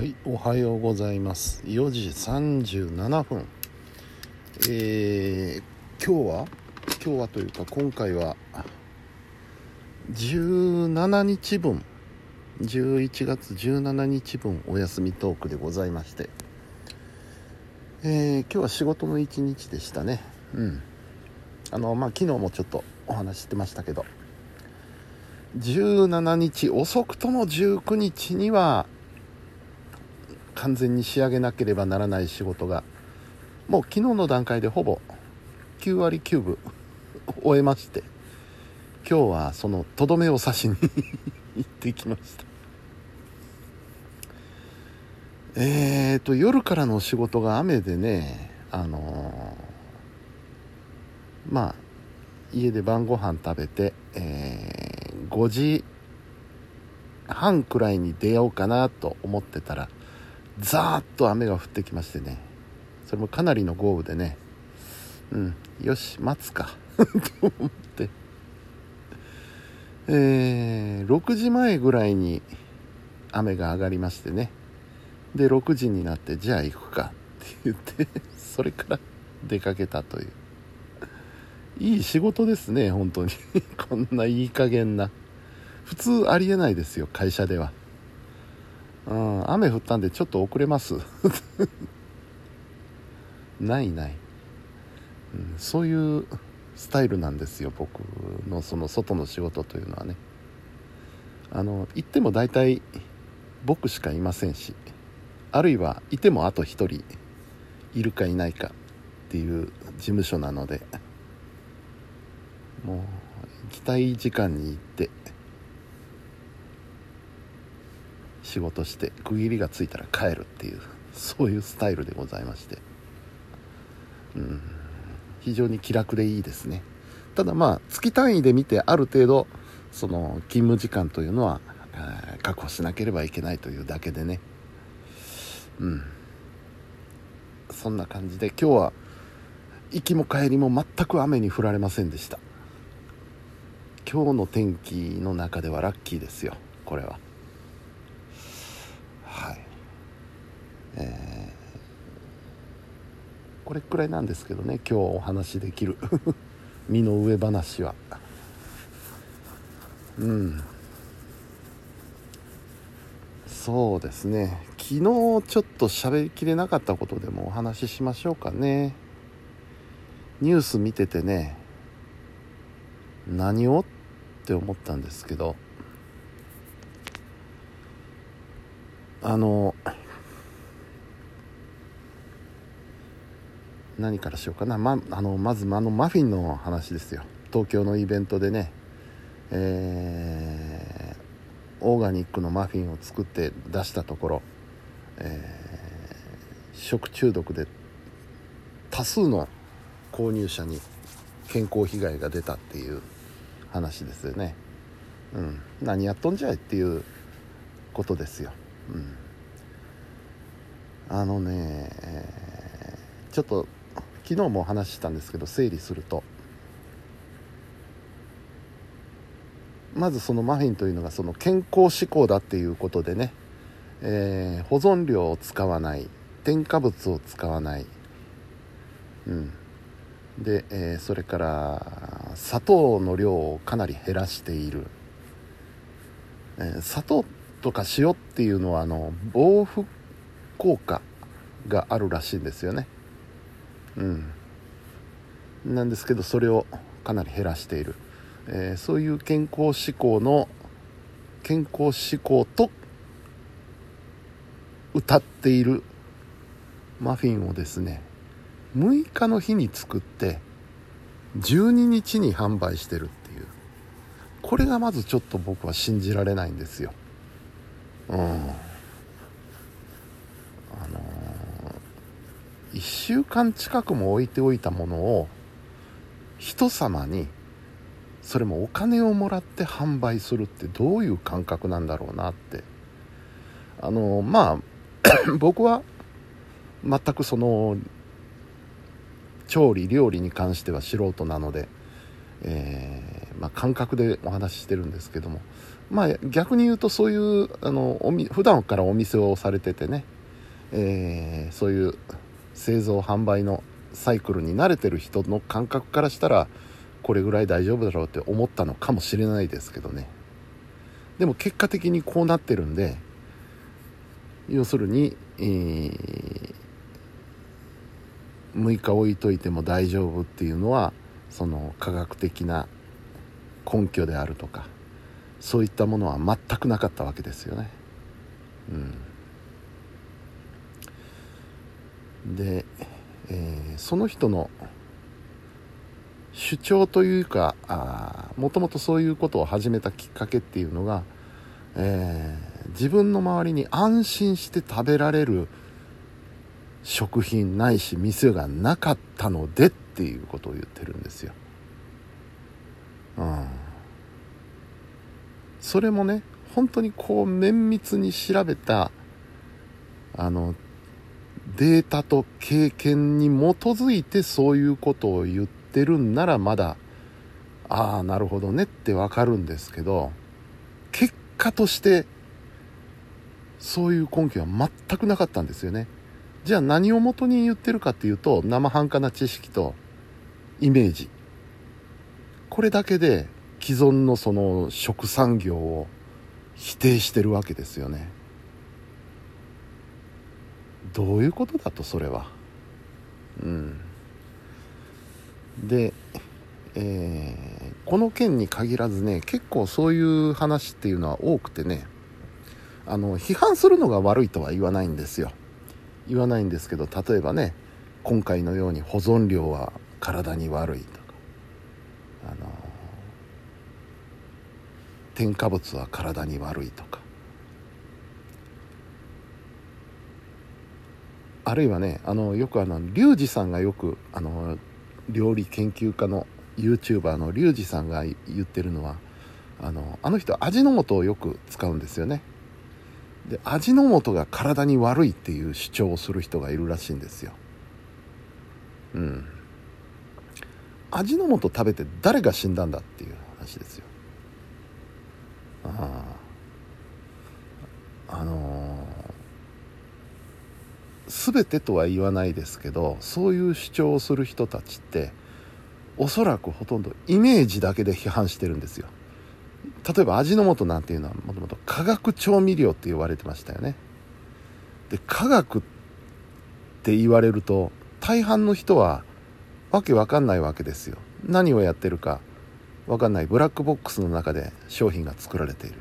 はいおはようございます。4時37分。えー、今日は今日はというか今回は17日分。11月17日分お休みトークでございまして。えー、今日は仕事の一日でしたね。うん。あのまあ昨日もちょっとお話ししてましたけど。17日遅くとも19日には完全に仕上げなければならない仕事がもう昨日の段階でほぼ9割9分 終えまして今日はそのとどめを刺しに行ってきました。えーと夜からの仕事が雨でねあのー、まあ家で晩ご飯食べて、えー、5時半くらいに出ようかなと思ってたらザーッと雨が降ってきましてね。それもかなりの豪雨でね。うんよし待つか。と思って。えー、6時前ぐらいに雨が上がりましてね。で6時になってじゃあ行くか。って言ってそれから出かけたという。いい仕事ですね本当に。こんないい加減な。普通ありえないですよ会社では。うん、雨降ったんでちょっと遅れます。ないない、うん、そういうスタイルなんですよ僕のその外の仕事というのはね。あの行っても大体僕しかいませんしあるいはいてもあと1人いるかいないかっていう事務所なのでもう行きたい時間に行って仕事して区切りがついたら帰るっていうそういうスタイルでございまして。うん。非常に気楽でいいですね。ただまあ月単位で見てある程度その勤務時間というのは確保しなければいけないというだけでね。うん。そんな感じで今日は行きも帰りも全く雨に降られませんでした。今日の天気の中ではラッキーですよこれは。えー、これくらいなんですけどね今日お話しできる。身の上話は。うん。そうですね。昨日ちょっと喋りきれなかったことでもお話ししましょうかね。ニュース見ててね何をって思ったんですけど。あの何からしようかな、まあのまずあのマフィンの話ですよ。東京のイベントでね、えー、オーガニックのマフィンを作って出したところ、えー、食中毒で多数の購入者に健康被害が出たっていう話ですよね、うん、何やっとんじゃいっていうことですよ、うん、あのね、えー、ちょっと昨日も話ししたんですけど整理すると。まずそのマフィンというのがその健康志向だっていうことでね、えー、保存料を使わない。添加物を使わない、うん、で、えー、それから砂糖の量をかなり減らしている、えー、砂糖とか塩っていうのはあの防腐効果があるらしいんですよね。うん。なんですけどそれをかなり減らしている、えー、そういう健康志向の健康志向と歌っているマフィンをですね6日の日に作って12日に販売してるっていう。これがまずちょっと僕は信じられないんですよ。うん。1週間近くも置いておいたものを人様にそれもお金をもらって販売するってどういう感覚なんだろうなって。あのまあ 僕は全くその調理料理に関しては素人なので、えー、まあ、感覚でお話ししてるんですけどもまあ逆に言うとそういうあのおみ普段からお店をされててね、えー、そういう製造販売のサイクルに慣れてる人の感覚からしたらこれぐらい大丈夫だろうって思ったのかもしれないですけどねでも結果的にこうなってるんで要するに、えー、6日置いといても大丈夫っていうのはその科学的な根拠であるとかそういったものは全くなかったわけですよね。うん、で、えー、その人の主張というかもともとそういうことを始めたきっかけっていうのが、えー、自分の周りに安心して食べられる食品ないし店がなかったのでっていうことを言ってるんですよ。うん、それもね本当にこう綿密に調べたあのデータと経験に基づいてそういうことを言ってるんならまだああなるほどねってわかるんですけど結果としてそういう根拠は全くなかったんですよね。じゃあ何をもとに言ってるかっていうと生半可な知識とイメージ。これだけで既存のその食産業を否定してるわけですよね。どういうことだとそれは。うん。でえー、この件に限らずね結構そういう話っていうのは多くてねあの批判するのが悪いとは言わないんですよ。言わないんですけど例えばね今回のように保存量は体に悪いとかあの添加物は体に悪いとかあるいはねあのよくあのリュウジさんがよくあの料理研究家の YouTuber のリュウジさんが言ってるのはあのあの人味の素をよく使うんですよね。で味の素が体に悪いっていう主張をする人がいるらしいんですよ。うん。味の素食べて誰が死んだんだっていう話ですよあああのー、全てとは言わないですけどそういう主張をする人たちっておそらくほとんどイメージだけで批判してるんですよ。例えば味の素なんていうのはもともと化学調味料って言われてましたよね。で化学って言われると大半の人はわけわかんないわけですよ。何をやってるかわかんない。ブラックボックスの中で商品が作られている。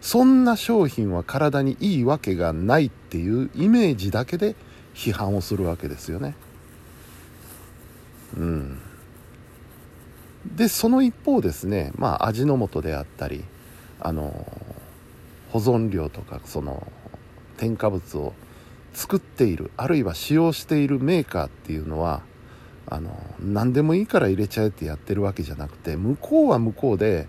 そんな商品は体にいいわけがないっていうイメージだけで批判をするわけですよね。うん。でその一方ですねまあ味の素であったりあの保存料とかその添加物を作っているあるいは使用しているメーカーっていうのはあの何でもいいから入れちゃえってやってるわけじゃなくて向こうは向こうで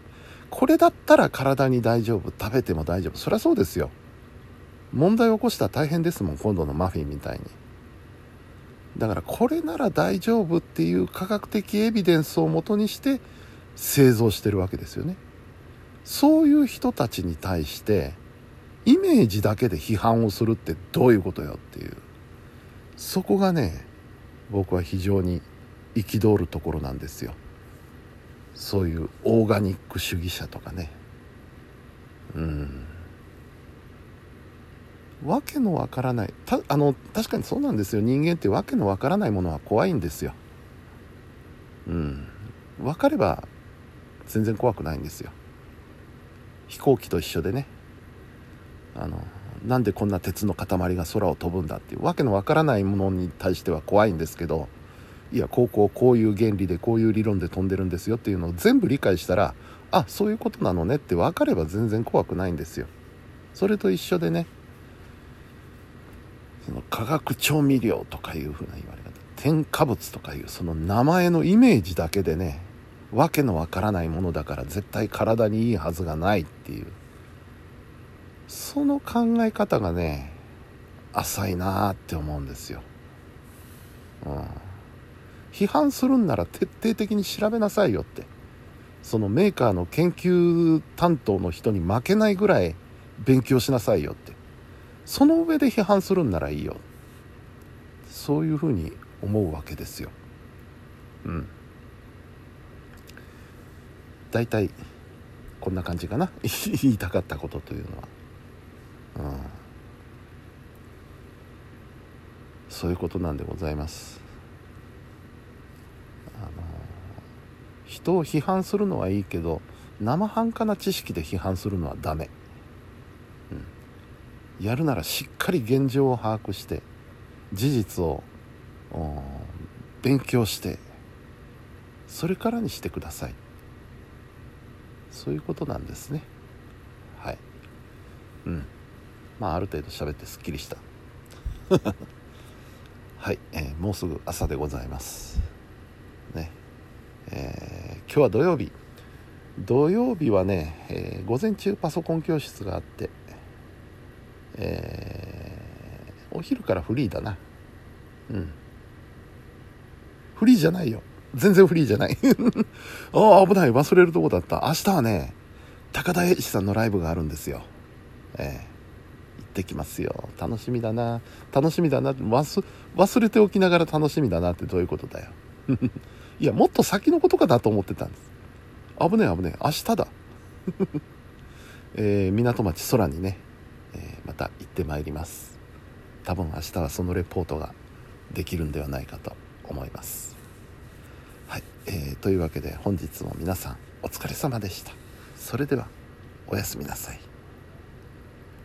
これだったら体に大丈夫食べても大丈夫そりゃそうですよ。問題を起こしたら大変ですもん今度のマフィンみたいに。だからこれなら大丈夫っていう科学的エビデンスをもとにして製造してるわけですよね。そういう人たちに対してイメージだけで批判をするってどういうことよっていう。そこがね僕は非常に憤るところなんですよ。そういうオーガニック主義者とかね。うん。わけのわからない。たあの確かにそうなんですよ。人間ってわけのわからないものは怖いんですよ。うん。分かれば全然怖くないんですよ。飛行機と一緒でね。あのなんでこんな鉄の塊が空を飛ぶんだっていうわけのわからないものに対しては怖いんですけどいやこうこうこういう原理でこういう理論で飛んでるんですよっていうのを全部理解したらあそういうことなのねって分かれば全然怖くないんですよ。それと一緒でね。その化学調味料とかいうふうな言われ方添加物とかいうその名前のイメージだけでねわけのわからないものだから絶対体にいいはずがないっていう。その考え方がね浅いなーって思うんですよ、うん、批判するんなら徹底的に調べなさいよって。そのメーカーの研究担当の人に負けないぐらい勉強しなさいよって。その上で批判するんならいいよ。そういうふうに思うわけですよ。うん。大体こんな感じかな。言いたかったことというのは。うん。そういうことなんでございます。あの人を批判するのはいいけど生半可な知識で批判するのはダメ、やるならしっかり現状を把握して事実を勉強してそれからにしてください。そういうことなんですね。はい。うん。まあある程度喋ってすっきりした。はい、えー、もうすぐ朝でございます。ね。えー、今日は土曜日。土曜日はね、えー、午前中パソコン教室があって、えー、お昼からフリーだな。うん。フリーじゃないよ。全然フリーじゃない。ああ危ない。忘れるとこだった。明日はね高田英二さんのライブがあるんですよ。ええ行ってきますよ。楽しみだな。楽しみだな。忘れておきながら楽しみだなってどういうことだよ。いやもっと先のことかなと思ってたんです。危ねえ危ねえ。明日だ。えー、港町空にね、ってまいります。多分明日はそのレポートができるんではないかと思います。はい、えー、というわけで本日も皆さんお疲れ様でした。それではおやすみなさい。